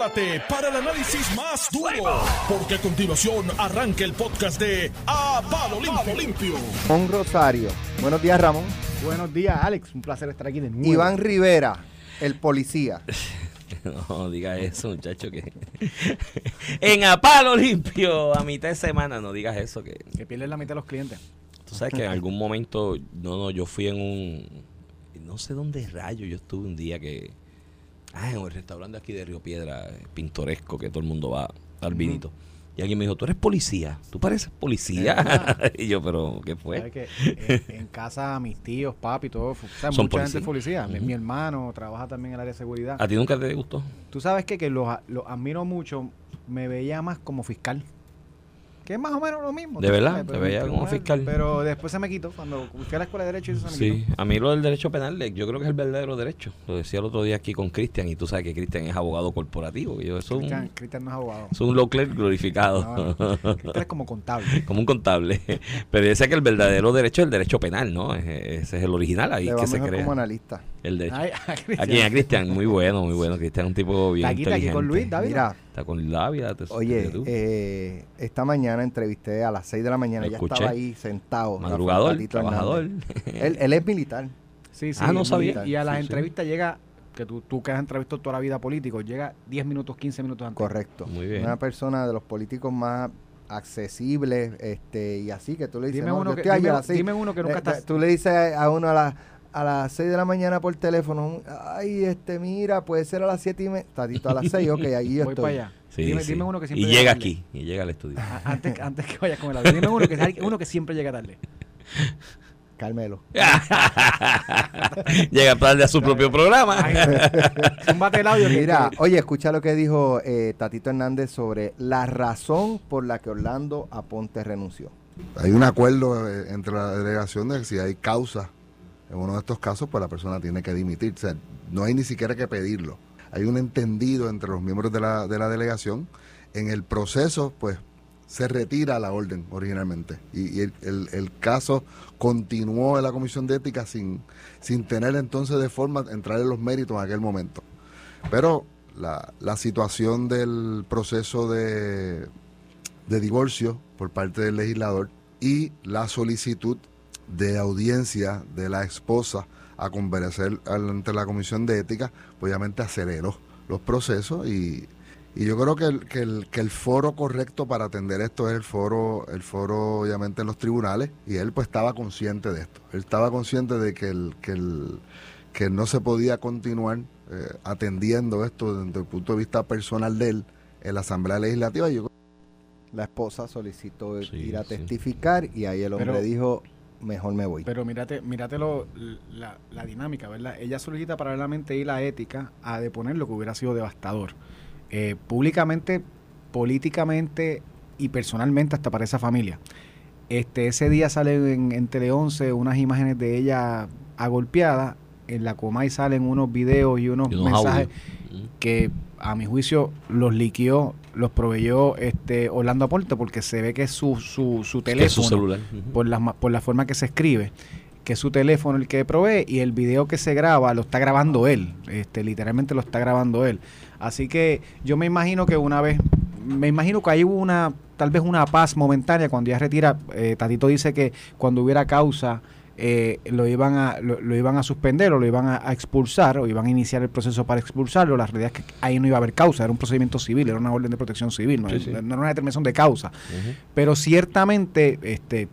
prepárate para el análisis más duro, porque a continuación arranca el podcast de A Palo Limpio. Limpio. Ramón Rosario. Buenos días, Ramón. Buenos días, Alex. Un placer estar aquí de nuevo. Iván Rivera, el policía. No digas eso, muchacho, que en a palo limpio a mitad de semana no digas eso que Que pierdes la mitad de los clientes. tú sabes que en algún momento no no yo fui en un no sé dónde rayo yo estuve un día que ah en el restaurante aquí de Río Piedra eh, pintoresco que todo el mundo va al vinito y alguien me dijo tú eres policía tú pareces policía y yo pero qué fue ¿Sabes que eh, en casa mis tíos, papi, todo, fu- ¿sabes? Son mucha gente es policía. Mi- hermano trabaja también en el área de seguridad. a ti nunca te gustó Tú sabes que, que los, los admiro mucho. Me veía más como fiscal. Que es más o menos lo mismo. ¿De verdad? ¿Te veía pero como fiscal? Pero después se me quitó. Cuando fui a la escuela de Derecho, eso se me Sí, quitó. a mí lo del derecho penal, eh, yo creo que es el verdadero derecho. Lo decía el otro día aquí con Cristian, y tú sabes que Cristian es abogado corporativo. Yo, eso es Cristian, un, Cristian no es abogado. es un law clerk glorificado, No, no. Cristian es como contable. como un contable. Pero yo sé que el verdadero derecho es el derecho penal, ¿no? Ese es el original, ahí que se crea. como analista. El derecho. Ay, a Cristian. Aquí a Cristian, muy bueno, muy bueno. Cristian es un tipo bien Aquí, está aquí con inteligente. Luis, David. Mira, Está con labia. te- oye, tú. eh, esta mañana entrevisté a las 6 de la mañana. Ya estaba ahí sentado. Madrugador, trabajador. Él, él es militar. Sí, sí. Ah, no sabía. militar. Y a las Sí, sí. entrevistas llega, que tú, tú que has entrevistado toda la vida político, llega 10 minutos, 15 minutos antes. Correcto. Muy bien. Una persona de los políticos más accesibles este y así que tú le dices Dime no, uno que- dime uno que nunca Eh, estás- tú le dices a uno a las a las 6 de la mañana por teléfono ay este mira puede ser a las 7 y media tatito a las 6 ok ahí yo Voy estoy para allá. Sí, dime, sí. dime uno que y siempre llega tarde. aquí, y llega al estudio. A- Antes, antes que vayas con el audio. Dime uno que, uno que siempre llega tarde. Carmelo llega tarde a su propio programa. El audio. mira oye escucha lo que dijo eh, Tatito Hernández sobre la razón por la que Orlando Aponte renunció Hay un acuerdo eh, entre la delegación de que si hay causa en uno de estos casos, pues la persona tiene que dimitir. No hay ni siquiera que pedirlo. Hay un entendido entre los miembros de la, de la delegación. En el proceso, pues, se retira la orden originalmente. Y, el- el caso continuó en la Comisión de Ética sin, sin tener entonces de forma entrar en los méritos en aquel momento. Pero la, la situación del proceso de, de divorcio por parte del legislador y la solicitud de audiencia de la esposa a comparecer ante la Comisión de Ética, pues obviamente aceleró los procesos y, y yo creo que el, que, el, que el foro correcto para atender esto es el foro, el foro obviamente en los tribunales y él pues estaba consciente de esto. Él estaba consciente de que, el, que, el, que no se podía continuar eh, atendiendo esto desde el punto de vista personal de él en la Asamblea Legislativa. Yo la esposa solicitó Sí, ir a sí. testificar y ahí el hombre Pero- dijo mejor me voy Pero mírate, mírate lo- la, la dinámica, ¿verdad? Ella solicita paralelamente ir a ética a deponer lo que hubiera sido devastador. Eh, públicamente, políticamente y personalmente hasta para esa familia. Este, ese día salen en, en Tele 11 unas imágenes de ella agolpeada. En la Comay salen unos videos y unos, Y unos mensajes que a mi juicio los liquió, los proveyó este Orlando Aporte porque se ve que es su, su, su Que es su teléfono celular. Por la, por la forma que se escribe, que es su teléfono el que provee y el video que se graba lo está grabando él, este literalmente lo está grabando él. Así que yo me imagino que una vez, me imagino que ahí hubo una, tal vez una paz momentánea cuando ya retira, eh, Tatito dice que cuando hubiera causa eh, lo iban a lo, lo iban a suspender o lo iban a, a expulsar o iban a iniciar el proceso para expulsarlo. La realidad es que ahí no iba a haber causa, era un procedimiento civil, era una orden de protección civil, no, Sí, sí. no era una determinación de causa pero ciertamente este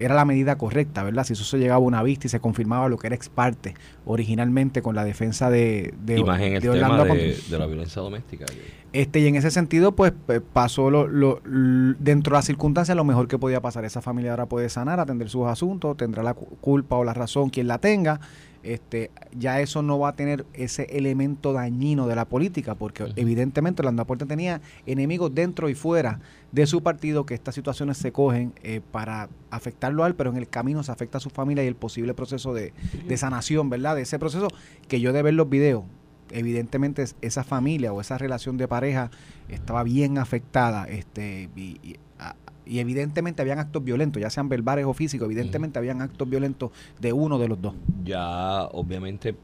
era la medida correcta, ¿verdad? Si eso se llegaba a una vista y se confirmaba lo que era ex parte originalmente con la defensa de, de, y más en el de tema Orlando de, Aponte. de la violencia doméstica. Este, y en ese sentido, pues pasó lo, lo- dentro de las circunstancias lo mejor que podía pasar. Esa familia ahora puede sanar, atender sus asuntos, tendrá la cu- culpa o la razón quien la tenga. Este, ya eso no va a tener ese elemento dañino de la política, porque Ujú. evidentemente Orlando Aporte tenía enemigos dentro y fuera de su partido que estas situaciones se cogen eh, para afectarlo a él, pero en el camino se afecta a su familia y el posible proceso de, de sanación, ¿verdad? De ese proceso que yo de ver los videos, evidentemente es- esa familia o esa relación de pareja estaba bien afectada este y, y, a- y evidentemente habían actos violentos, ya sean verbales o físicos, evidentemente habían actos violentos de uno de los dos. ya obviamente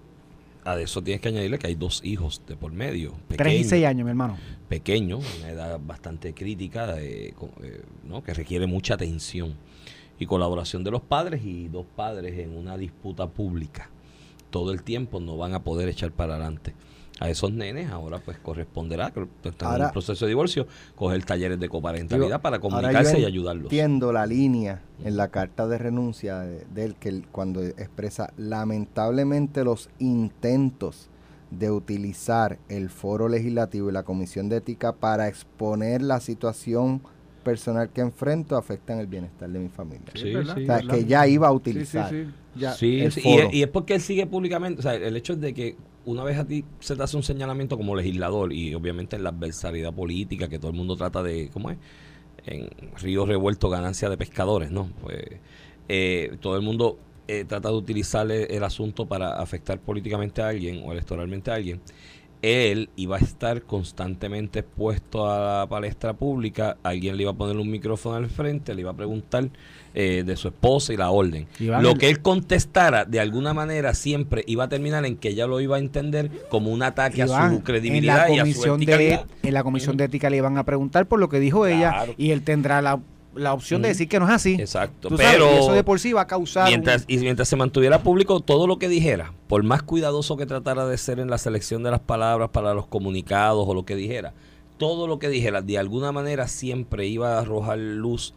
a eso tienes que añadirle que hay dos hijos de por medio. Tres y seis años, mi hermano. Pequeño, una edad bastante crítica, de, eh, ¿no? que requiere mucha atención y colaboración de los padres y dos padres en una disputa pública. Todo el tiempo no van a poder echar para adelante a esos nenes, ahora pues corresponderá, que están en un proceso de divorcio, coger talleres de coparentalidad para comunicarse y ayudarlos. Entiendo la línea en la carta de renuncia de, él, que cuando expresa lamentablemente los intentos de utilizar el foro legislativo y la comisión de ética para exponer la situación personal que enfrento afectan el bienestar de mi familia. Sí, o sea, que ya iba a utilizar. Sí, y, es porque él sigue públicamente, o sea, el hecho es de que una vez a ti se te hace un señalamiento como legislador y obviamente en la adversariedad política que todo el mundo trata de, ¿cómo es? En río revuelto ganancia de pescadores, ¿no? Pues eh, todo el mundo eh, trata de utilizar el asunto para afectar políticamente a alguien o electoralmente a alguien él iba a estar constantemente expuesto a la palestra pública, alguien le iba a poner un micrófono al frente, le iba a preguntar eh, de su esposa y la orden. lo que él contestara, de alguna manera, siempre iba a terminar en que ella lo iba a entender como un ataque a su credibilidad y a su De, en la comisión de ética le iban a preguntar por lo que dijo ella y él tendrá la la opción de decir que no es así. Exacto. Pero eso de por sí va a causar. Mientras, Y mientras se mantuviera público todo lo que dijera, por más cuidadoso que tratara de ser en la selección de las palabras para los comunicados o lo que dijera, todo lo que dijera de alguna manera siempre iba a arrojar luz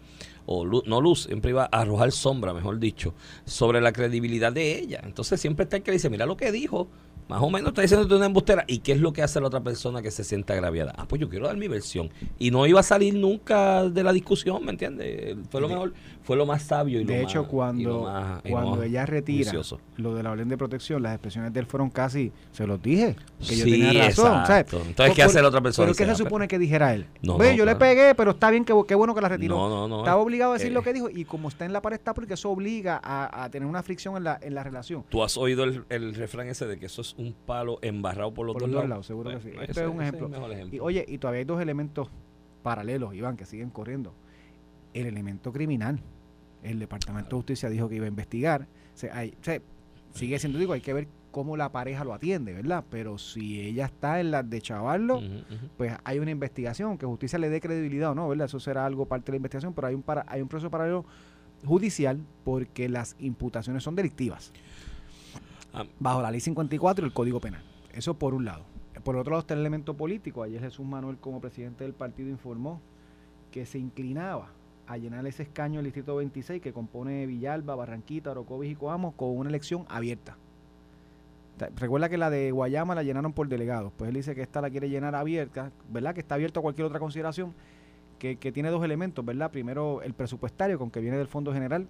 o no luz, siempre iba a arrojar sombra, mejor dicho, sobre la credibilidad de ella. Entonces siempre está el que dice, mira lo que dijo, más o menos está diciendo una embustera. ¿Y qué es lo que hace la otra persona que se sienta agraviada? Ah, pues yo quiero dar mi versión. Y no iba a salir nunca de la discusión, ¿me entiendes? Fue lo mejor, fue lo más sabio y de lo hecho, más, cuando, cuando ella retira lo de la orden de protección, las expresiones de él fueron casi, se los dije, que yo tenía razón. Entonces, ¿qué hace la otra persona? ¿Pero qué se supone que dijera él? No, yo le pegué, pero está bien, que qué bueno que la retiró. No, no, no. Estaba obligado a decir lo eh. que dijo y como está en la pared está porque eso obliga a, tener una fricción en la, en la relación. Tú has oído el, el refrán ese de que eso es un palo embarrado por los, por dos, lados. Seguro que sí. Este es un ejemplo. Y, oye, y todavía hay dos elementos paralelos, Iván, que siguen corriendo. El elemento criminal. El Departamento de Justicia dijo que iba a investigar. se hay, sigue siendo, digo, hay que ver cómo la pareja lo atiende, ¿verdad? Pero si ella está en la de chavarlo, pues hay una investigación, que justicia le dé credibilidad o no, ¿verdad? Eso será algo parte de la investigación, pero hay un, para, hay un proceso paralelo judicial porque las imputaciones son delictivas. Ah. bajo la ley 54 y el Código Penal. Eso por un lado. Por otro lado está el elemento político. Ayer Jesús Manuel, como presidente del partido, informó que se inclinaba a llenar ese escaño del Distrito 26 que compone Villalba, Barranquita, Orocovis y Coamo con una elección abierta. Recuerda que la de Guayama la llenaron por delegados. Pues él dice que esta la quiere llenar abierta, ¿verdad? Que está abierta a cualquier otra consideración, que, que tiene dos elementos, ¿verdad? Primero, el presupuestario, con que viene del Fondo General,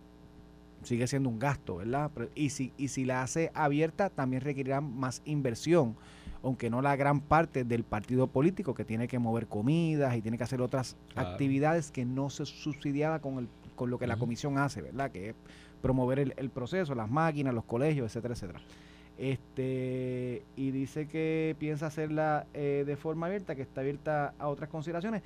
sigue siendo un gasto, ¿verdad? y, si, y si la hace abierta, también requerirá más inversión, aunque no la gran parte del partido político que tiene que mover comidas y tiene que hacer otras actividades que no se subsidiada con, el, con lo que la comisión hace, ¿verdad? Que es promover el, proceso, las máquinas, los colegios, etcétera, etcétera. Este, y dice que piensa hacerla eh, de forma abierta, que está abierta a otras consideraciones.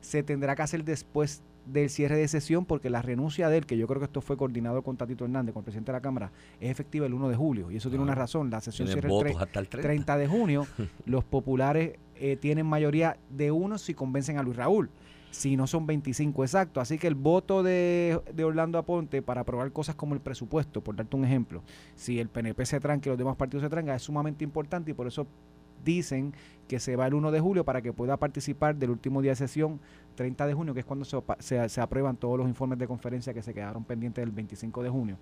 Se tendrá que hacer después del cierre de sesión porque la renuncia de él, que yo creo que esto fue coordinado con Tatito Hernández, con el presidente de la Cámara, es efectiva el 1 de julio. Y eso tiene una razón. La sesión cierra el, 30. de junio. los populares eh, tienen mayoría de uno si convencen a Luis Raúl. Si no son 25 exacto. Así que el voto de, de, Orlando Aponte para aprobar cosas como el presupuesto, por darte un ejemplo, si el PNP se tranca y los demás partidos se trancan, es sumamente importante y por eso dicen que se va el 1 de julio para que pueda participar del último día de sesión, 30 de junio, que es cuando se, se, aprueban todos los informes de conferencia que se quedaron pendientes del 25 de junio.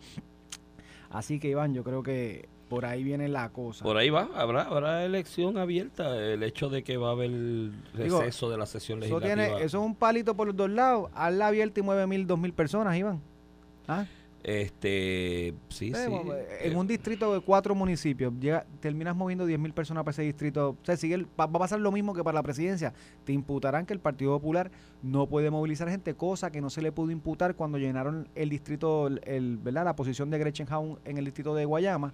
Así que Iván, yo creo que por ahí viene la cosa. Por ahí va, habrá, habrá elección abierta. El hecho de que va a haber receso de la sesión legislativa. Eso, eso es un palito por los dos lados. Hazla abierta y mueve mil, dos mil personas, Iván. ¿Ah? Este, sí, sí. En eh, un distrito de cuatro municipios, llega, terminas moviendo 10 mil personas para ese distrito. O sea, sigue va, a pasar lo mismo que para la presidencia. Te imputarán que el Partido Popular no puede movilizar gente, cosa que no se le pudo imputar cuando llenaron el distrito, el, ¿verdad? La posición de Gretchen Haun en el distrito de Guayama,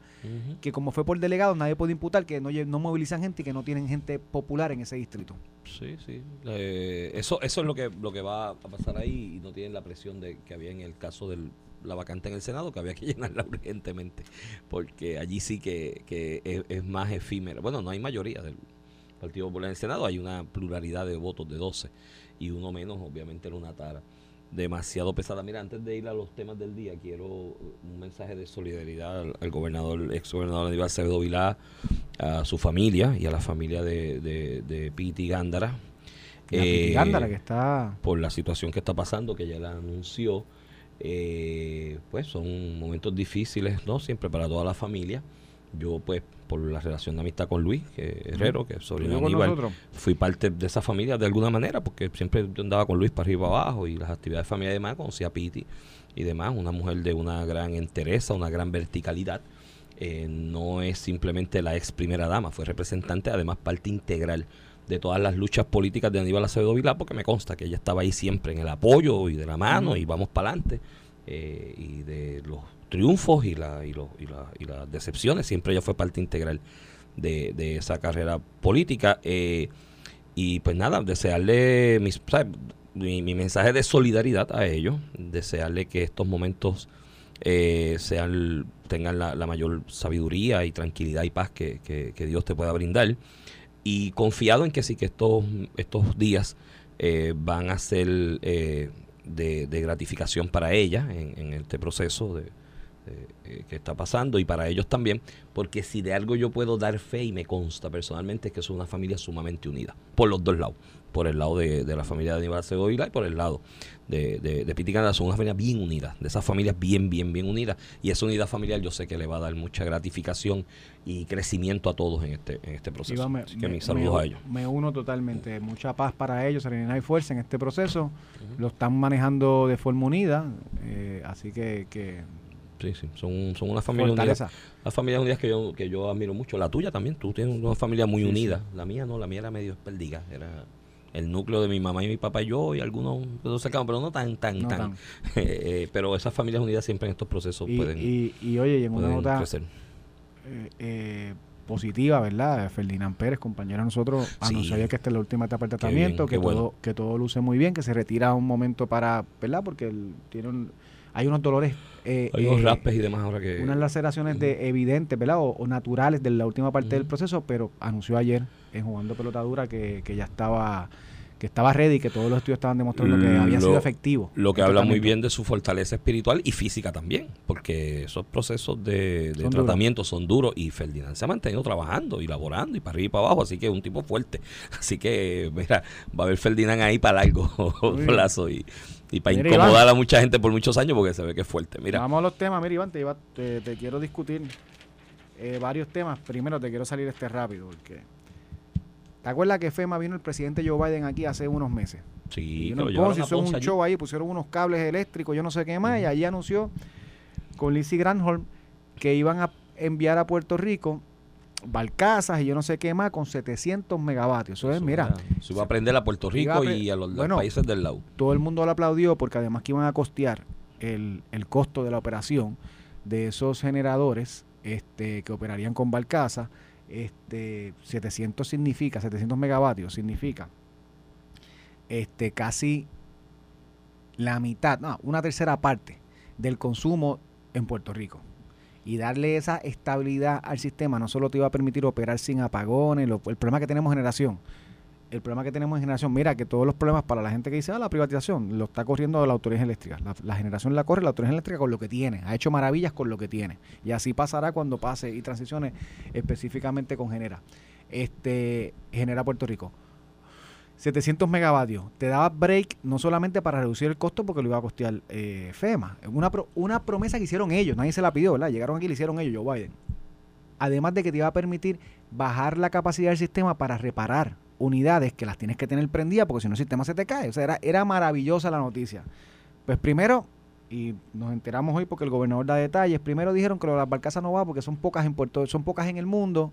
que como fue por delegado, nadie puede imputar que no, no movilizan gente y que no tienen gente popular en ese distrito. Sí, sí. Eh, eso, eso es lo que, lo que va a pasar ahí y no tienen la presión de que había en el caso del la vacante en el Senado, que había que llenarla urgentemente, porque allí sí que, que es, es más efímera. Bueno, no hay mayoría del Partido Popular en el Senado, hay una pluralidad de votos de 12 y uno menos, obviamente, era una tara demasiado pesada. Mira, antes de ir a los temas del día, quiero un mensaje de solidaridad al, al gobernador, ex gobernador Aníbal Acevedo Vilá, a su familia y a la familia de, de, de Piti Gándara. Eh, Gándara, que está... por la situación que está pasando, que ya la anunció. Eh, pues son momentos difíciles, ¿no? Siempre para toda la familia. Yo, pues, por la relación de amistad con Luis que Herrero, que es sobrino de Aníbal, fui parte de esa familia de alguna manera, porque siempre yo andaba con Luis para arriba y para abajo y las actividades familiares y demás, conocí a Piti y demás, una mujer de una gran entereza, una gran verticalidad. Eh, no es simplemente la ex primera dama, fue representante, además parte integral de todas las luchas políticas de Aníbal Acevedo Vilá, porque me consta que ella estaba ahí siempre en el apoyo y de la mano y vamos para adelante, eh, y de los triunfos y, la, y, y, la- y las decepciones, siempre ella fue parte integral de, de esa carrera política. eh, y pues nada, desearle mis, mi, mi mensaje de solidaridad a ellos, desearle que estos momentos eh, sean tengan la, mayor sabiduría y tranquilidad y paz que- que Dios te pueda brindar. Y confiado en que sí que estos, estos días eh, van a ser eh, de, de gratificación para ella en, en este proceso de, eh, que está pasando y para ellos también, porque si de algo yo puedo dar fe y me consta personalmente es que son una familia sumamente unida, por los dos lados, por el lado de, de la familia de Aníbal Vilá y por el lado de, de, de son una familia bien unida, de esas familias bien, bien, bien unidas, y esa unidad familiar yo sé que le va a dar mucha gratificación y crecimiento a todos en este, en este proceso. Me, Así que me- mis saludos me- a ellos. me uno totalmente. Mucha paz para ellos, serenidad y fuerza en este proceso. Lo están manejando de forma unida. eh, así que, que Sí, sí, son, son una familia unida. Las familias unidas que yo, que yo admiro mucho. La tuya también, tú tienes una familia muy unida. La mía no, la mía era medio perdiga. Era el núcleo de mi mamá y mi papá y yo y algunos cercanos, pero no tan, tan, No tan. tan. Eh, pero esas familias unidas siempre en estos procesos Y, pueden, y, y, oye, y en una nota eh, eh, positiva, ¿verdad? Ferdinand Pérez, compañero de nosotros, Sí. anunció ayer que esta es la última etapa del tratamiento, bien, que, bueno. todo, que todo luce muy bien, que se retira un momento para, ¿verdad? Porque él tiene un- hay unos dolores. eh, Hay unos eh, raspes y demás ahora que... unas laceraciones de evidentes, ¿verdad? O, o naturales de la última parte del proceso, pero anunció ayer en jugando pelota dura que, que ya estaba que estaba ready, que todos los estudios estaban demostrando que había Lo- sido efectivo. Lo que habla muy bien de su fortaleza espiritual y física también, porque esos procesos de, de Son duros. tratamiento son duros y Ferdinand se ha mantenido trabajando y laborando y para arriba y para abajo, así que es un tipo fuerte. Así que, mira, va a haber Ferdinand ahí para largo plazo y, y para Mira, incomodar Iván. a mucha gente por muchos años porque se ve que es fuerte. Mira, Vamos a los temas, mira Iván, te, iba- te, te quiero discutir eh, varios temas. Primero te quiero salir este rápido, porque ¿te acuerdas que FEMA vino el presidente Joe Biden aquí hace unos meses? sí, a hizo un allí. show ahí, pusieron unos cables eléctricos, yo no sé qué más, y allí anunció con Lizzie Granholm que iban a enviar a Puerto Rico barcazas y yo no sé qué más con 700 megavatios. Eso es, Eso mira, Eso iba a aprender a Puerto a Rico y a los, bueno, países del lado. todo el mundo lo aplaudió porque además que iban a costear el, el costo de la operación de esos generadores este, que operarían con barcaza. Este, 700 significa, 700 megavatios significa este, casi la mitad, no, una tercera parte del consumo en Puerto Rico. Y darle esa estabilidad al sistema no solo te iba a permitir operar sin apagones, el problema que tenemos en generación. El problema que tenemos en generación, mira que todos los problemas para la gente que dice, ah, la privatización, lo está corriendo la autoridad eléctrica. La, generación la corre la autoridad eléctrica con lo que tiene. Ha hecho maravillas con lo que tiene. Y así pasará cuando pase y transicione específicamente con Genera. Este, Genera Puerto Rico. 700 megavatios. Te daba break no solamente para reducir el costo porque lo iba a costear eh, FEMA. Una, pro- una promesa que hicieron ellos, nadie se la pidió, ¿verdad? Llegaron aquí y le hicieron ellos, Joe Biden. Además de que te iba a permitir bajar la capacidad del sistema para reparar unidades que las tienes que tener prendidas porque si no el sistema se te cae. O sea, era, era maravillosa la noticia. Pues primero, y nos enteramos hoy porque el gobernador da detalles, primero dijeron que lo de las barcazas no va porque son pocas en Puerto, son pocas en el mundo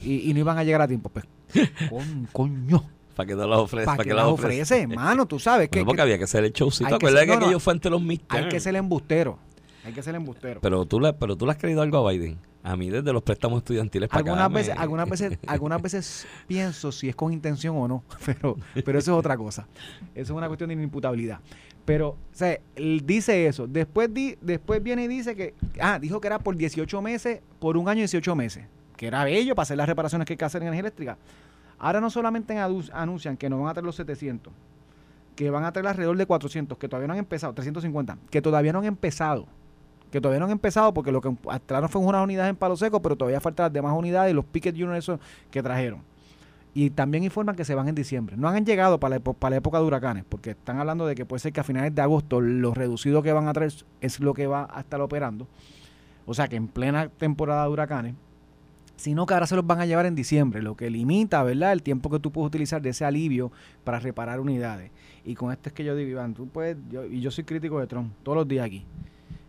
y, y no iban a llegar a tiempo. Pues, con- coño. Para que no las ofrece. ¿Para qué las ofrece, hermano? Tú sabes que, Bueno, porque que había que hacer el showcito. que Acuérdate ser- que no, no, aquello fue ante los hay que ser embustero. Hay que ser embustero. Pero tú, le, pero tú le has creído algo a Biden. A mí desde los préstamos estudiantiles para algunas acá, me- veces, algunas veces, algunas veces pienso si es con intención o no, pero, pero eso es otra cosa. Eso es una cuestión de inimputabilidad. Pero, o sea, él dice eso. Después, di, después viene y dice que, ah, dijo que era por 18 meses, por un año y 18 meses. Que era bello para hacer las reparaciones que hay que hacer en energía eléctrica. Ahora no solamente anuncian que no van a traer los 700, que van a traer alrededor de 400, que todavía no han empezado, 350, que todavía no han empezado. Que todavía no han empezado porque lo que trajeron fue unas unidades en palo seco, pero todavía faltan las demás unidades y los picket units que trajeron. Y también informan que se van en diciembre. No han llegado para la, para la época de huracanes, porque están hablando de que puede ser que a finales de agosto lo reducido que van a traer es lo que va a estar operando. O sea que en plena temporada de huracanes, sino que ahora se los van a llevar en diciembre, lo que limita, ¿verdad?, el tiempo que tú puedes utilizar de ese alivio para reparar unidades. Y con esto es que yo digo, Iván, tú puedes, yo, y yo soy crítico de Trump todos los días aquí.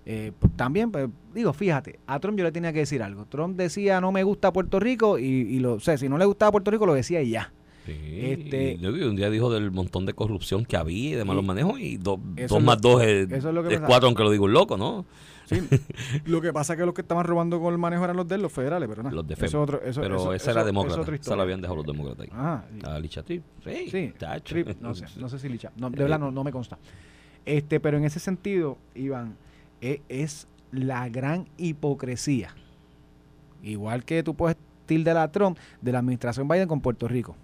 Eh, pues, también, pues, digo, fíjate, a Trump yo le tenía que decir algo. Trump decía no me gusta Puerto Rico y, y lo o sea, si no le gustaba Puerto Rico lo decía y ya. Sí, Este- y un día dijo del montón de corrupción que había y de malos Y- manejos y do- dos más dos es, es cuatro, aunque lo digo un loco, ¿no? Sí, lo que pasa es que los que estaban robando con el manejo eran los de los federales, pero nada. Los de eso FEMA. otro- eso- Pero eso- esa era demócrata. Esa la habían dejado los demócratas ahí. Ah, y- A Licha Trip. Sí, Sí, tacho. Trip, no sé, no sé si Licha. No, de verdad no, no me consta. Este, pero en ese sentido, Iván, e- es, la gran hipocresía. Igual que tú puedes tildar a Trump de la administración Biden con Puerto Rico.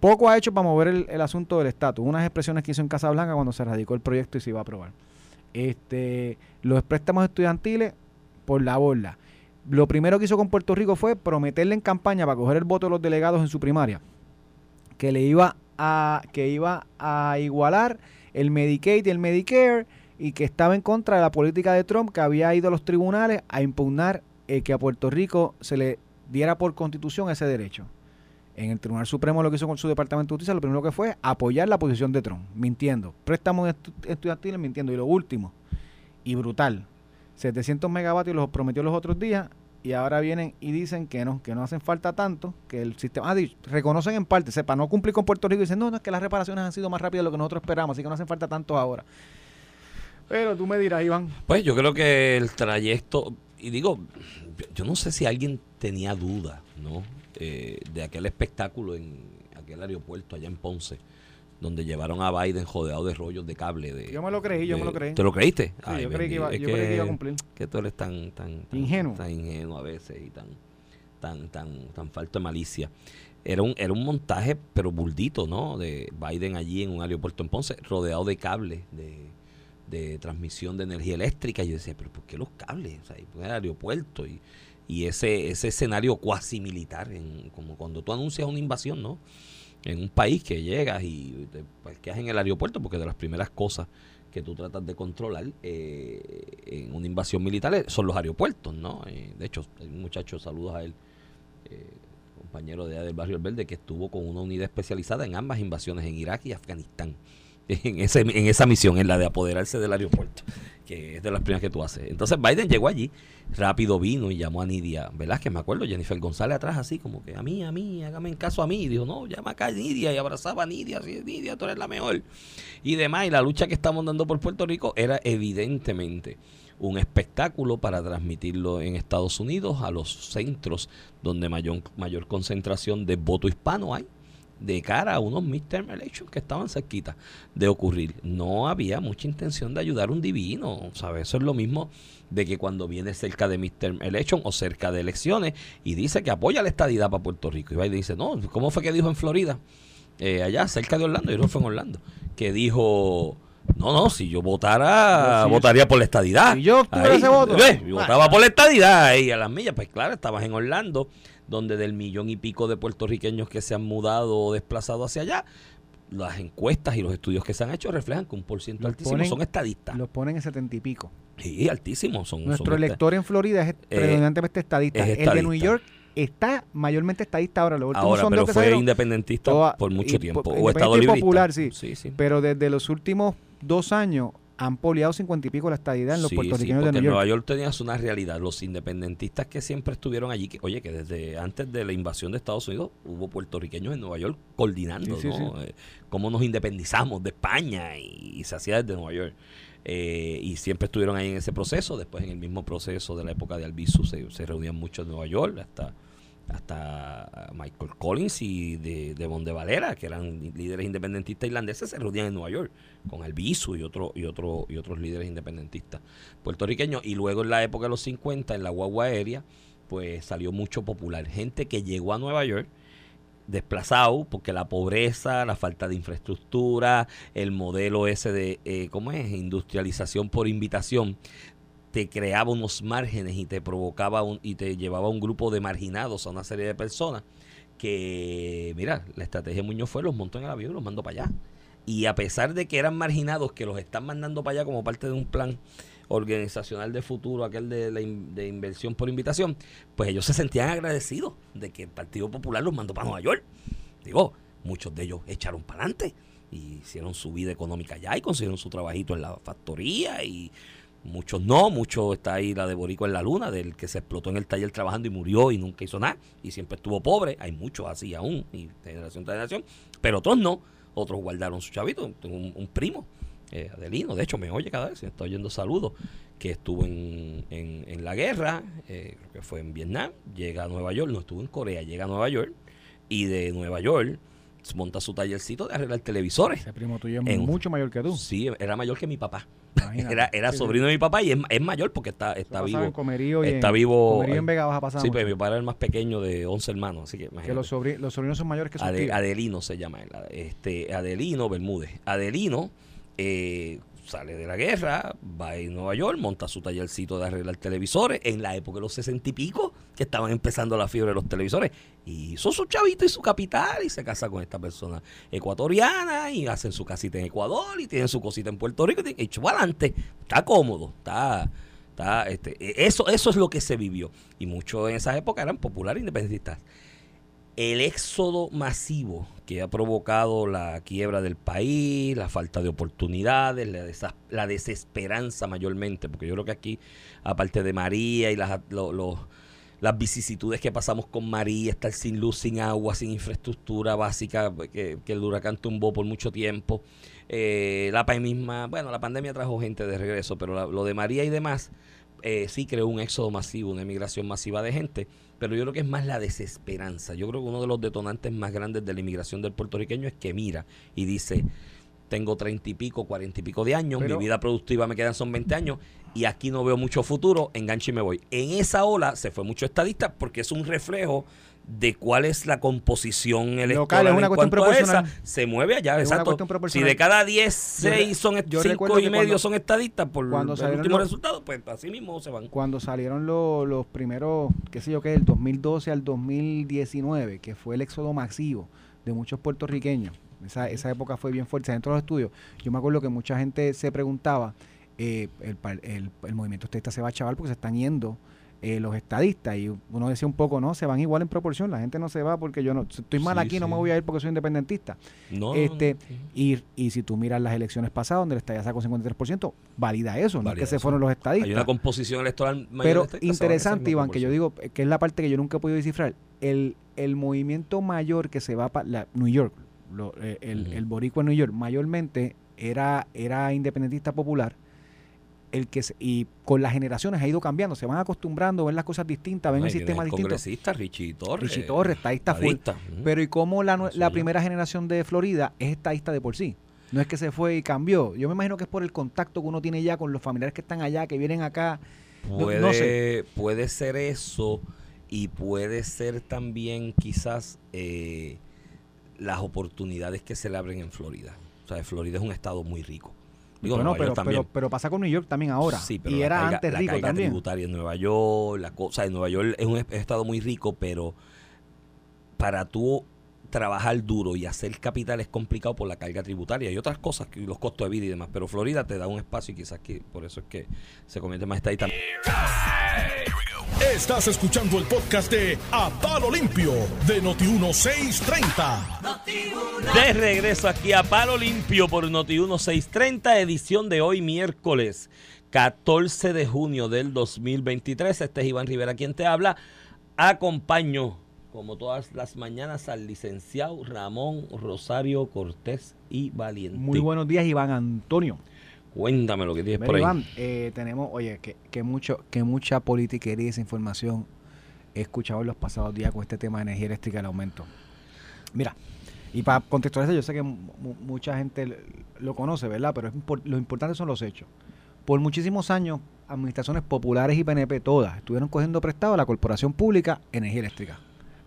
Poco ha hecho para mover el, el asunto del estatus. Unas expresiones que hizo en Casablanca cuando se radicó el proyecto y se iba a aprobar. Este, los préstamos estudiantiles por la borda. Lo primero que hizo con Puerto Rico fue prometerle en campaña para coger el voto de los delegados en su primaria que le iba a que iba a igualar el Medicaid y el Medicare y que estaba en contra de la política de Trump que había ido a los tribunales a impugnar eh, que a Puerto Rico se le diera por constitución ese derecho. En el Tribunal Supremo lo que hizo con su Departamento de Justicia, lo primero que fue apoyar la posición de Trump, mintiendo. Préstamos estu- estudiantiles mintiendo. Y lo último, y brutal, 700 megavatios los prometió los otros días y ahora vienen y dicen que no, que no hacen falta tanto, que el sistema, ah, reconocen en parte, sepa, no cumplir con Puerto Rico y dicen, no, no, es que las reparaciones han sido más rápidas de lo que nosotros esperamos, así que no hacen falta tanto ahora. Pero tú me dirás, Iván, Pues yo creo que el trayecto, y digo, yo no sé si alguien tenía duda, ¿no? Eh, de aquel espectáculo en aquel aeropuerto allá en Ponce, donde llevaron a Biden jodeado de rollos de cable. De, yo me lo creí, yo de- me lo creí. ¿Te lo creíste? Sí, Ay, yo creí que iba, yo Es creí que iba a cumplir. que tú eres tan, tan, tan Ingenuo. tan ingenuo a veces y tan, tan, tan, tan falto de malicia. Era un, era un montaje, pero burdito, ¿no? De Biden allí en un aeropuerto en Ponce, rodeado de cables de, de transmisión de energía eléctrica. Y yo decía, pero ¿por qué los cables? O sea, y el aeropuerto y, y ese, ese escenario cuasi militar, en, como cuando tú anuncias una invasión, ¿no? En un país que llegas y te parqueas en el aeropuerto, porque de las primeras cosas que tú tratas de controlar eh, en una invasión militar son los aeropuertos, ¿no? Eh, de hecho, hay un muchacho, saludos a él, eh, compañero de allá del Barrio El Verde, que estuvo con una unidad especializada en ambas invasiones, en Irak y Afganistán. En, ese, esa misión, en la de apoderarse del aeropuerto, que es de las primeras que tú haces. Entonces Biden llegó allí, rápido vino y llamó a Nidia Velázquez, me acuerdo, Jennifer González atrás, así como que a mí, a mí, hágame en caso a mí. Y dijo, no, llama acá a Nidia y abrazaba a Nidia, así, Nidia, tú eres la mejor y demás. Y la lucha que estamos dando por Puerto Rico era evidentemente un espectáculo para transmitirlo en Estados Unidos a los centros donde mayor, mayor concentración de voto hispano hay de cara a unos midterm elections que estaban cerquita de ocurrir. No había mucha intención de ayudar a un divino, ¿sabes? Eso es lo mismo de que cuando viene cerca de midterm election o cerca de elecciones y dice que apoya la estadidad para Puerto Rico. Y va y dice, no, ¿cómo fue que dijo en Florida? Eh, allá, cerca de Orlando, yo que fue en Orlando, que dijo, no, no, si yo votara, No, si yo- votaría por la estadidad. si yo tuviera ese voto. yo votaba por la estadidad ahí a las millas, pues claro, estabas en Orlando, donde del millón y pico de puertorriqueños que se han mudado o desplazado hacia allá, las encuestas y los estudios que se han hecho reflejan que un por ciento altísimo ponen- son estadistas. los ponen en setenta y pico. Sí, altísimos son. Nuestro son esta- elector en Florida es predominantemente estadista. es El de. New York está mayormente estadista ahora. Los últimos Ahora, pero que fue independentista toda- por mucho y tiempo. po- O Estado popular, sí. Sí, sí. Pero desde los últimos dos años han poliado cincuenta y pico la estadidad en los Sí, puertorriqueños sí, de New York. Nueva York tenías una realidad. Los independentistas que siempre estuvieron allí, que, oye, que desde antes de la invasión de Estados Unidos hubo puertorriqueños en Nueva York coordinando, Sí, sí, ¿no? Eh, cómo nos independizamos de España y, y se hacía desde Nueva York. eh, y siempre estuvieron ahí en ese proceso. Después, en el mismo proceso de la época de Albizu, se, se reunían mucho en Nueva York, hasta, hasta Michael Collins y de, de Valera, que eran líderes independentistas irlandeses, se reunían en Nueva York con Albizu y, otro, y, otro, y otros líderes independentistas puertorriqueños. Y luego, en la época de los 50, en la guagua aérea, pues salió mucho popular. Gente que llegó a Nueva York desplazado porque la pobreza, la falta de infraestructura, el modelo ese de, eh, ¿cómo es? Industrialización por invitación, te creaba unos márgenes y te provocaba un, y te llevaba a un grupo de marginados a una serie de personas que, mira, la estrategia de Muñoz fue los montó en el avión y los mandó para allá. Y a pesar de que eran marginados, que los están mandando para allá como parte de un plan organizacional de futuro, aquel de, de inversión por invitación, pues ellos se sentían agradecidos de que el Partido Popular los mandó para Nueva York. Digo, muchos de ellos echaron para adelante y hicieron su vida económica allá y consiguieron su trabajito en la factoría y muchos no, muchos está ahí la de Borico en la luna, del que se explotó en el taller trabajando y murió y nunca hizo nada y siempre estuvo pobre, hay muchos así aún, y de generación tras generación, pero otros no, otros guardaron su chavito, tengo un, un primo, eh, Adelino, de hecho me oye cada vez, me está oyendo saludos, que estuvo en, en, en la guerra, eh, creo que fue en Vietnam, llega a Nueva York, no estuvo en Corea, llega a Nueva York y de Nueva York monta su tallercito de arreglar televisores. Ese primo tuyo es En- mucho mayor que tú. Sí, era mayor que mi papá. Era, era Sí, sobrino de mi papá y es, es mayor porque está, está vivo. en Comerío y está en- vivo. Comerío en Vega Baja pasaba Sí, pero mi papá era el más pequeño de 11 hermanos, así que que imagínate. los, sobri- los sobrinos son mayores que sus Ade- tíos. Adelino se llama él. Este, Adelino Bermúdez. Adelino eh, sale de la guerra, va a Nueva York, monta su tallercito de arreglar televisores en la época de los sesenta y pico, que estaban empezando la fiebre de los televisores. Y hizo su chavito y su capital y se casa con esta persona ecuatoriana y hacen su casita en Ecuador y tienen su cosita en Puerto Rico y echó adelante. Está cómodo, está... Está, este, e- eso, eso es lo que se vivió. Y muchos en esa época eran populares independentistas el éxodo masivo que ha provocado la quiebra del país, la falta de oportunidades, la, la desesperanza mayormente, porque yo creo que aquí, aparte de María y las, las vicisitudes que pasamos con María, estar sin luz, sin agua, sin infraestructura básica que, el huracán tumbó por mucho tiempo, eh, la misma, bueno, la pandemia trajo gente de regreso, pero la- lo de María y demás, eh, sí creó un éxodo masivo, una emigración masiva de gente, pero yo creo que es más la desesperanza. Yo creo que uno de los detonantes más grandes de la inmigración del puertorriqueño es que mira y dice, tengo treinta y pico, cuarenta y pico de años, Pero- mi vida productiva me quedan son 20 años y aquí no veo mucho futuro, enganche y me voy. En esa ola se fue mucho estadista porque es un reflejo de cuál es la composición electoral es una cuestión esa, proporcional. se mueve allá, Es exacto. Si de cada 10, Yo re- 6 son yo 5 recuerdo y medio cuando- son estadistas por cuando el último los- resultado, pues así mismo se van. Cuando salieron lo- los primeros, qué sé yo qué, del 2012 al 2019, que fue el éxodo masivo de muchos puertorriqueños. Esa, esa época fue bien fuerte dentro de los estudios. Yo me acuerdo que mucha gente se preguntaba, eh, el, el- el movimiento estadista se va a chaval porque se están yendo eh, los estadistas. Y uno decía un poco, no, se van igual en proporción. La gente no se va porque yo no estoy mal Sí, aquí, no me voy a ir porque soy independentista. No, este no, y, y si tú miras las elecciones pasadas, donde el estadista sacó 53%, valida eso, no es Valida que se fueron los estadistas. Hay una composición electoral mayor Pero interesante, Iván, que yo digo, que es la parte que yo nunca he podido descifrar. El, el movimiento mayor que se va para New York, lo- eh, el, Ujú. el boricua en New York, mayormente era, era independentista popular. El que se- y con las generaciones ha ido cambiando, se van acostumbrando, ven las cosas distintas, ven el sistema el distinto. congresista Richie Torres. Richie Torres, estadista full. Pero y cómo la, primera generación de Florida es estadista de por sí. No es que se fue y cambió. Yo me imagino que es por el contacto que uno tiene ya con los familiares que están allá, que vienen acá. no- puede, no sé. puede ser eso y puede ser también quizás eh, las oportunidades que se le abren en Florida. O sea, Florida es un estado muy rico. Digo, bueno, pero, pero, pero pasa con New York también ahora. Sí, pero y la era carga- antes la rico también. tributaria en Nueva York, la cosa en Nueva York es un es- estado muy rico, pero para tú trabajar duro y hacer capital es complicado por la carga tributaria y otras cosas, que los costos de vida y demás. Pero Florida te da un espacio y quizás que por eso es que se convierte más estadista. Estás escuchando el podcast de A Palo Limpio de Noti1630. De regreso aquí a Palo Limpio por Noti 1630, edición de hoy miércoles 14 de junio del 2023. Este es Iván Rivera quien te habla. Acompaño, como todas las mañanas, al licenciado Ramón Rosario Cortés y Valiente. Muy buenos días, Iván Antonio. Cuéntame lo que tienes por ahí. Iván, eh, tenemos, oye, que, que mucho, que mucha politiquería y desinformación he escuchado en los pasados días con este tema de energía eléctrica el aumento. Mira, y para contextualizar, yo sé que mu- mu- mucha gente lo conoce, ¿verdad? Pero es impor- lo importante son los hechos. Por muchísimos años, administraciones populares y PNP todas estuvieron cogiendo prestado a la Corporación Pública Energía Eléctrica.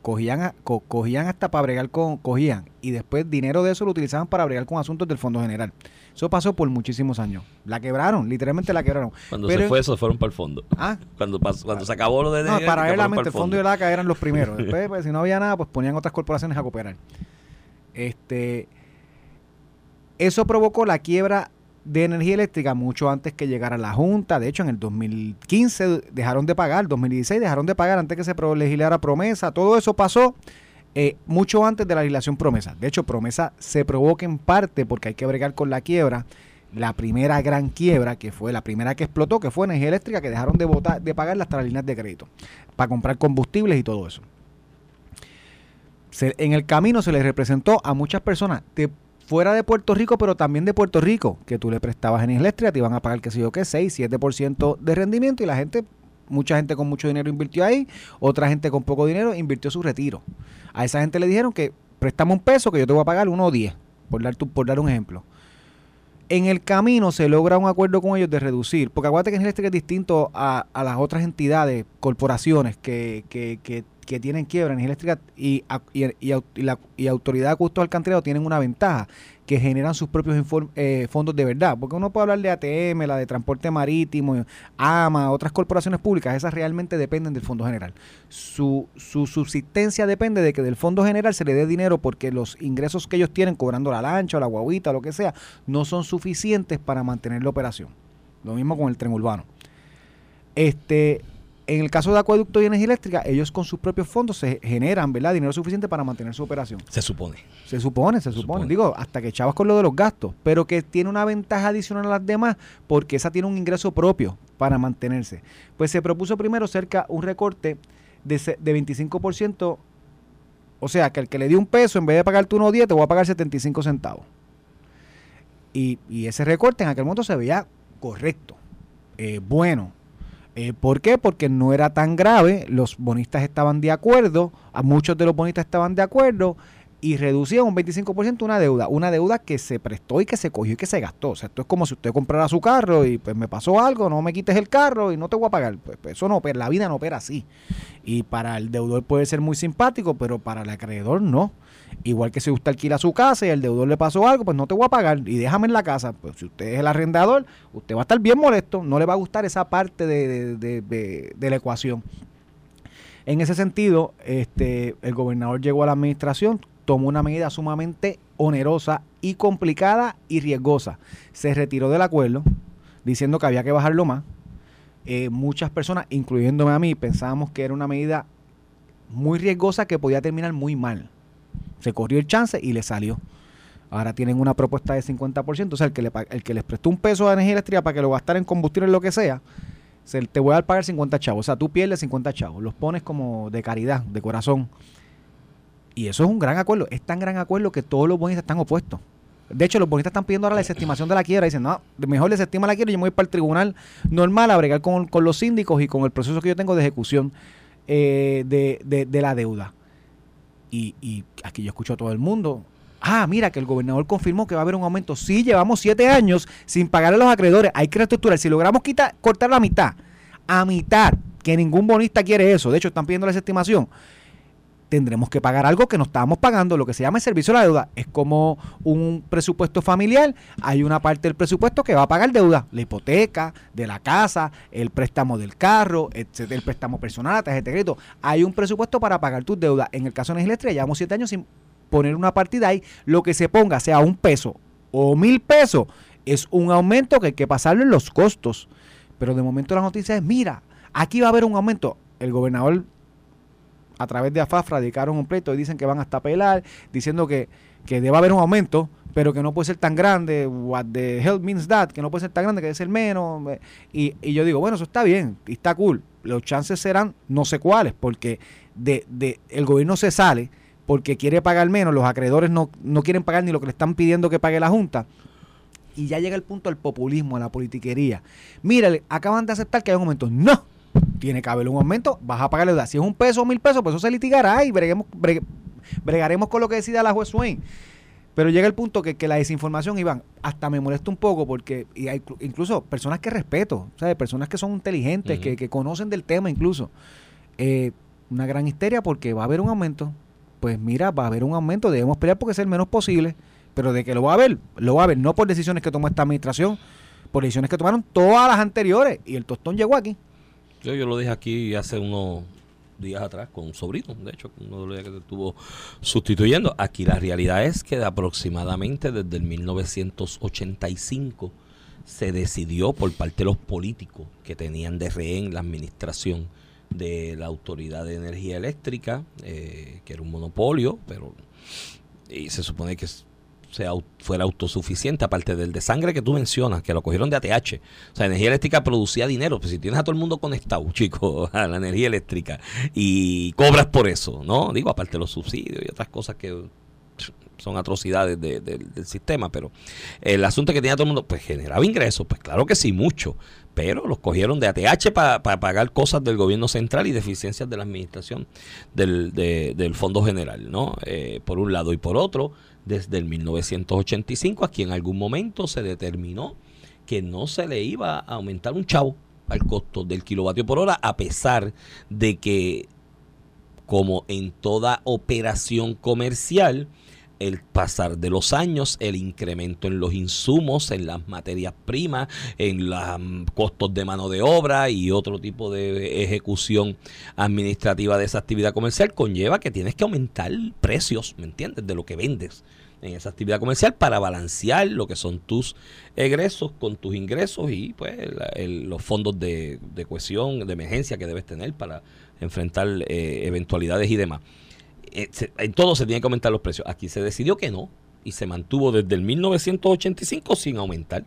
Cogían, a- co- cogían hasta para bregar con, cogían, y después dinero de eso lo utilizaban para bregar con asuntos del Fondo General. Eso pasó por muchísimos años. La quebraron, literalmente la quebraron. Cuando Pero- se fue, eso fueron para el fondo. Ah, Cuando, pasó- cuando se acabó lo de no, paralelamente para el fondo y el ACA eran los primeros. Después, pues, si no había nada, pues ponían otras corporaciones a cooperar. Este, eso provocó la quiebra de energía eléctrica mucho antes que llegara la Junta. De hecho, en el 2015 dejaron de pagar, 2016 dejaron de pagar antes que se legislara promesa. Todo eso pasó eh, mucho antes de la legislación promesa. De hecho, promesa se provoca en parte porque hay que bregar con la quiebra. La primera gran quiebra, que fue la primera que explotó, que fue energía eléctrica, que dejaron de, votar, de pagar las líneas de crédito para comprar combustibles y todo eso. En el camino se les representó a muchas personas fuera de Puerto Rico, pero también de Puerto Rico, que tú le prestabas energía eléctrica, te iban a pagar, qué sé yo qué, 6, 7% de rendimiento y la gente, mucha gente con mucho dinero invirtió ahí, otra gente con poco dinero invirtió su retiro. A esa gente le dijeron que préstame un peso que yo te voy a pagar 1 o 10, por dar, tu- por dar un ejemplo. En el camino se logra un acuerdo con ellos de reducir, porque acuérdate que eléctrica es distinto a, a las otras entidades, corporaciones que, que, que, que tienen quiebra. Energía eléctrica y, y, y y autoridad de costos alcantarillados tienen una ventaja, que generan sus propios eh, fondos de verdad. Porque uno puede hablar de ATM, la de transporte marítimo, AMA, otras corporaciones públicas, esas realmente dependen del Fondo General. Su, su subsistencia depende de que del Fondo General se le dé dinero porque los ingresos que ellos tienen cobrando la lancha o la guaguita o lo que sea, no son suficientes para mantener la operación. Lo mismo con el tren urbano. Este, en el caso de acueducto y energía eléctrica, ellos con sus propios fondos se generan, ¿verdad? Dinero suficiente para mantener su operación. Se supone. Se supone, se supone. supone. Digo, hasta que chavas con lo de los gastos, pero que tiene una ventaja adicional a las demás porque esa tiene un ingreso propio para mantenerse. Pues se propuso primero cerca un recorte de, de 25%, o sea, que el que le dio un peso, en vez de pagarte 1.10, te voy a pagar 75 centavos. Y, y ese recorte en aquel momento se veía correcto, eh, bueno. Eh, ¿Por qué? Porque no era tan grave, los bonistas estaban de acuerdo, a muchos de los bonistas estaban de acuerdo y reducían un 25% una deuda, una deuda que se prestó y que se cogió y que se gastó. O sea, esto es como si usted comprara su carro y pues me pasó algo, no me quites el carro y no te voy a pagar. Pues, pues, eso no opera, la vida no opera así. Y para el deudor puede ser muy simpático, pero para el acreedor no. Igual que si usted alquila su casa y el deudor le pasó algo, pues no te voy a pagar y déjame en la casa. Pues si usted es el arrendador, usted va a estar bien molesto, no le va a gustar esa parte de, de- de- la ecuación. En ese sentido, este, el gobernador llegó a la administración, tomó una medida sumamente onerosa y complicada y riesgosa. Se retiró del acuerdo diciendo que había que bajarlo más. Eh, muchas personas, incluyéndome a mí, pensábamos que era una medida muy riesgosa que podía terminar muy mal. Se corrió el chance y le salió. Ahora tienen una propuesta de 50%, o sea, el que, le, el que les prestó un peso de energía eléctrica para que lo gastara en combustible, lo que sea, se, te voy a pagar 50 chavos. O sea, tú pierdes 50 chavos. Los pones como de caridad, de corazón. Y eso es un gran acuerdo. Es tan gran acuerdo que todos los bonistas están opuestos. De hecho, los bonistas están pidiendo ahora la desestimación de la quiebra. Dicen, no, mejor desestima la quiebra y yo me voy para el tribunal normal a bregar con, con los síndicos y con el proceso que yo tengo de ejecución eh, de- de la deuda. Y, y aquí yo escucho a todo el mundo. Ah, mira, que el gobernador confirmó que va a haber un aumento. Sí, llevamos siete años sin pagar a los acreedores. Hay que reestructurar. Si logramos quitar, cortar la mitad, a mitad, que ningún bonista quiere eso. De hecho, están pidiendo la desestimación. Tendremos que pagar algo que no estábamos pagando, lo que se llama el servicio a la deuda. Es como un presupuesto familiar. Hay una parte del presupuesto que va a pagar deuda. La hipoteca de la casa, el préstamo del carro, etcétera, el préstamo personal, la tarjeta de crédito. Hay un presupuesto para pagar tus deudas. En el caso de energía llevamos siete años sin poner una partida ahí. Lo que se ponga, sea un peso o mil pesos, es un aumento que hay que pasarlo en los costos. Pero de momento la noticia es, mira, aquí va a haber un aumento. El gobernador a través de AFAF radicaron un pleito y dicen que van hasta apelar, diciendo que, que debe haber un aumento, pero que no puede ser tan grande, what the hell means that, que no puede ser tan grande, que debe ser menos. eh, Y, y yo digo, bueno, eso está bien, y está cool. Los chances serán no sé cuáles, porque de, de el gobierno se sale porque quiere pagar menos, los acreedores no, no quieren pagar ni lo que le están pidiendo que pague la Junta. y ya llega el punto del populismo, la politiquería. Mira, acaban de aceptar que hay un aumento. No, tiene que haber un aumento, vas a pagar la deuda. Si es un peso o mil pesos, pues eso se litigará y breguemos, bregaremos con lo que decida la juez Swain. Pero llega el punto que, que la desinformación, Iván, hasta me molesta un poco porque y hay incluso personas que respeto, ¿sabes? personas que son inteligentes, que, que, conocen del tema incluso. Eh, una gran histeria porque va a haber un aumento. Pues mira, va a haber un aumento, debemos pelear porque sea el menos posible, pero de que lo va a haber, lo va a haber, no por decisiones que tomó esta administración, por decisiones que tomaron todas las anteriores y el tostón llegó aquí. Yo, yo lo dije aquí hace unos días atrás con un sobrino, de hecho, uno de los días que te estuvo sustituyendo. Aquí la realidad es que aproximadamente desde el 1985 se decidió por parte de los políticos que tenían de rehén la administración de la Autoridad de Energía Eléctrica, eh, que era un monopolio, pero y se supone que sea, fuera autosuficiente, aparte del de sangre que tú mencionas, que lo cogieron de ATH. O sea, energía eléctrica producía dinero. Pues si tienes a todo el mundo conectado, chicos, a la energía eléctrica, y cobras por eso, ¿no? Digo, aparte de los subsidios y otras cosas que son atrocidades del sistema, pero el asunto que tenía todo el mundo, pues generaba ingresos, pues claro que sí, mucho, pero los cogieron de ATH para pagar cosas del gobierno central y deficiencias de la administración del, Fondo General, ¿no? Eh, por un lado y por otro, desde el 1985, aquí en algún momento se determinó que no se le iba a aumentar un chavo al costo del kilovatio por hora, a pesar de que, como en toda operación comercial, el pasar de los años, el incremento en los insumos, en las materias primas, en los mm, costos de mano de obra y otro tipo de ejecución administrativa de esa actividad comercial conlleva que tienes que aumentar precios, ¿me entiendes? De lo que vendes en esa actividad comercial para balancear lo que son tus egresos con tus ingresos y pues los fondos de, de, cohesión, de emergencia que debes tener para enfrentar eh, eventualidades y demás. Eh, en todo se tiene que aumentar los precios. Aquí se decidió que no y se mantuvo desde el 1985 sin aumentar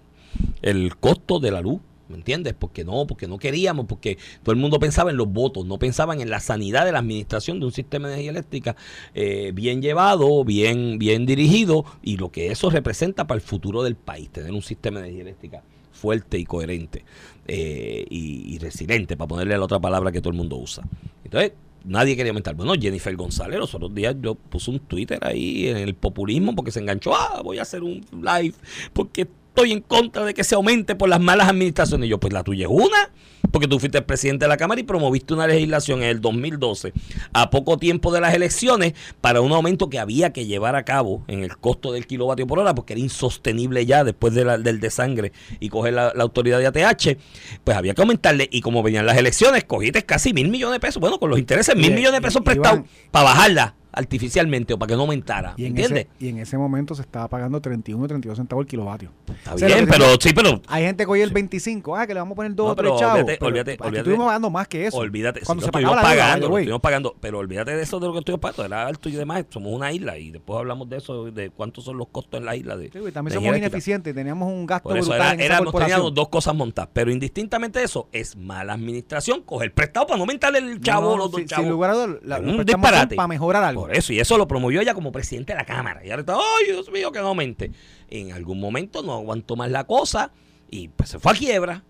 el costo de la luz. ¿Me entiendes? Porque no, porque no queríamos, porque todo el mundo pensaba en los votos, no pensaban en la sanidad de la administración de un sistema de energía eléctrica eh, bien llevado, bien, bien dirigido y lo que eso representa para el futuro del país, tener un sistema de energía eléctrica fuerte y coherente eh, y, y resiliente, para ponerle la otra palabra que todo el mundo usa. Entonces, nadie quería aumentar. Bueno, Jennifer González, los otros días yo puse un Twitter ahí en el populismo porque se enganchó, ah, voy a hacer un live porque estoy en contra de que se aumente por las malas administraciones. Y yo, pues la tuya es una, porque tú fuiste el presidente de la Cámara y promoviste una legislación en el 2012, a poco tiempo de las elecciones, para un aumento que había que llevar a cabo en el costo del kilovatio por hora, porque era insostenible ya después de del desangre y coger la, autoridad de ATH, pues había que aumentarle. Y como venían las elecciones, cogiste casi mil millones de pesos, bueno, con los intereses, mil millones de pesos prestados para bajarla artificialmente o para que no aumentara. Y en ¿Entiendes? Ese, y en ese momento se estaba pagando 31 32 centavos el kilovatio. Está bien, pero sí, pero. Hay gente que oye el 25, ah, que le vamos a poner 2 o 3 chavos. Olvídate, olvídate, olvídate. Estuvimos pagando más que eso. Olvídate. Cuando si se pagaba la pagando, deuda, estuvimos pagando, pero olvídate de eso de lo que estoy pagando. Era alto y demás. Somos una isla y después hablamos de eso, de cuántos son los costos en la isla. De, sí, también somos ineficientes, teníamos un gasto Por eso brutal era, en esa teníamos dos cosas montadas. Pero indistintamente de eso, es mala administración, coger prestado para no aumentarle el chavo, los dos chavos. Sin lugar a dudas, un disparate. para mejorar algo. Por eso, y eso lo promovió ella como presidente de la Cámara. Y ahora está, ay, Dios mío, que no aumente. En algún momento no aguantó más la cosa y pues se fue a quiebra.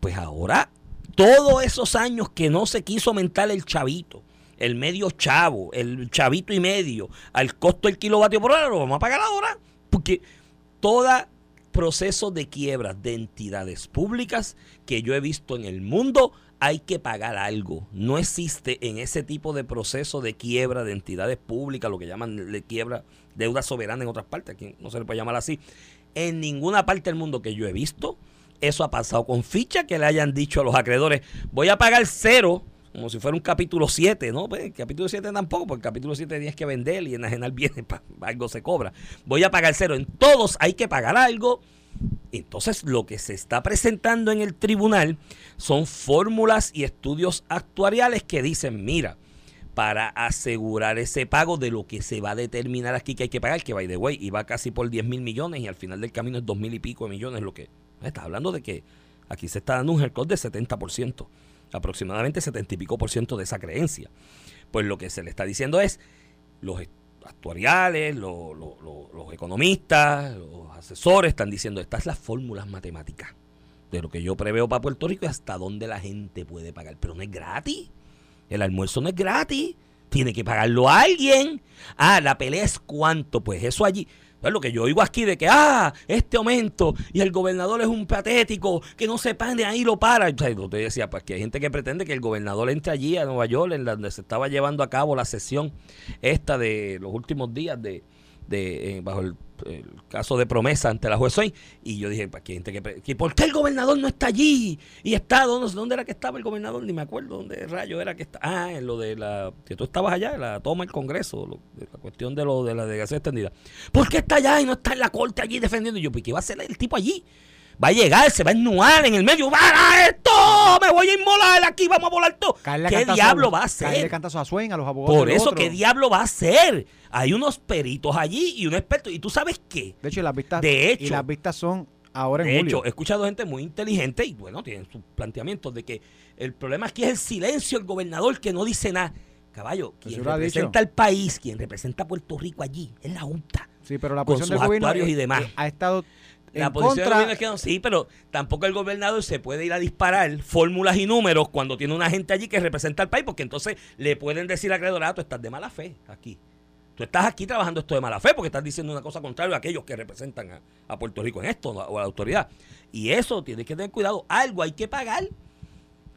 Pues ahora, todos esos años que no se quiso aumentar el chavito, el medio chavo, el chavito y medio, al costo del kilovatio por hora, lo vamos a pagar ahora. Porque todo proceso de quiebra de entidades públicas que yo he visto en el mundo hay que pagar algo. No existe en ese tipo de proceso de quiebra de entidades públicas, lo que llaman de quiebra, deuda soberana en otras partes, aquí no se le puede llamar así. En ninguna parte del mundo que yo he visto, eso ha pasado con ficha que le hayan dicho a los acreedores, voy a pagar cero, como si fuera un capítulo 7, ¿no? Pues, capítulo 7 tampoco, porque el capítulo 7 tienes que vender y enajenar bienes, algo se cobra. Voy a pagar cero. En todos hay que pagar algo entonces lo que se está presentando en el tribunal son fórmulas y estudios actuariales que dicen, mira, para asegurar ese pago de lo que se va a determinar aquí que hay que pagar, que by the way, iba casi por 10 mil millones y al final del camino es 2 mil y pico de millones, lo que está hablando de que aquí se está dando un record de 70%, aproximadamente 70 y pico por ciento de esa creencia. Pues lo que se le está diciendo es, los actuariales, los, los economistas, los asesores están diciendo, estas las fórmulas matemáticas de lo que yo preveo para Puerto Rico y hasta dónde la gente puede pagar. Pero no es gratis. El almuerzo no es gratis. Tiene que pagarlo alguien. Ah, la pelea es cuánto. Pues eso allí. Es lo que yo oigo aquí de que, ah, este aumento y el gobernador es un patético, que no se pane ahí lo para. O sea, usted decía, pues que hay gente que pretende que el gobernador entre allí a Nueva York, en donde se estaba llevando a cabo la sesión esta de los últimos días de, de eh, bajo el, caso de promesa ante la juez hoy y yo dije, ¿para qué gente que, ¿por qué el gobernador no está allí? Y está, ¿dónde, ¿dónde era que estaba el gobernador? Ni me acuerdo dónde rayo era que está. Ah, en lo de la, que tú estabas allá, la toma del Congreso, lo- de la cuestión de lo de la delegación extendida. ¿Por qué está allá y no está en la corte allí defendiendo? Y yo, pues, ¿qué va a hacer el tipo allí? Va a llegar, se va a ennuar en el medio, ¡para esto! ¡Me voy a inmolar aquí! ¡Vamos a volar todo! Caerle ¿Qué diablo va a hacer? a Swain, a los abogados. Por eso, otro. ¿qué diablo va a hacer? Hay unos peritos allí y un experto. ¿Y tú sabes qué? De hecho, y las vistas, De y hecho- las vistas son ahora en De julio. hecho, he escuchado gente muy inteligente y bueno, tienen sus planteamientos de que el problema aquí es el silencio del gobernador que no dice nada. Caballo, quien lo ha representa al país, quien representa a Puerto Rico allí, es la Junta. sí, pero la posición del gobierno y demás. eh, ha estado La en posición contra. es que no, sí, pero tampoco el gobernador se puede ir a disparar fórmulas y números cuando tiene una gente allí que representa al país, porque entonces le pueden decir al acreedor, ah, tú estás de mala fe aquí. Tú estás aquí trabajando esto de mala fe porque estás diciendo una cosa contraria a aquellos que representan a, a Puerto Rico en esto o a la autoridad. Y eso tienes que tener cuidado. Algo hay que pagar.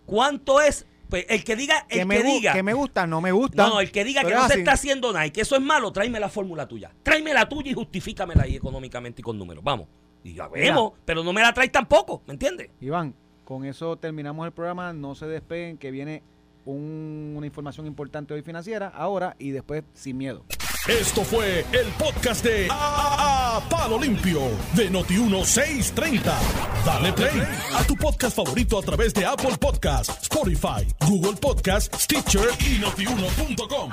¿Cuánto es? Pues el que diga, el que, que, me, gu- diga. que me gusta, no me gusta. No, no, el que diga que no se está haciendo nada y que eso es malo, tráeme la fórmula tuya. Tráeme la tuya y justifícamela ahí económicamente y con números. Vamos. Y ya vemos, pero no me la traes tampoco, ¿me entiendes? Iván, con eso terminamos el programa. No se despeguen, que viene un- una información importante hoy financiera, ahora y después sin miedo. Esto fue el podcast de A, A- Palo Limpio de Noti1630. Dale play a tu podcast favorito a través de Apple Podcasts, Spotify, Google Podcasts, Stitcher y notiuno.com.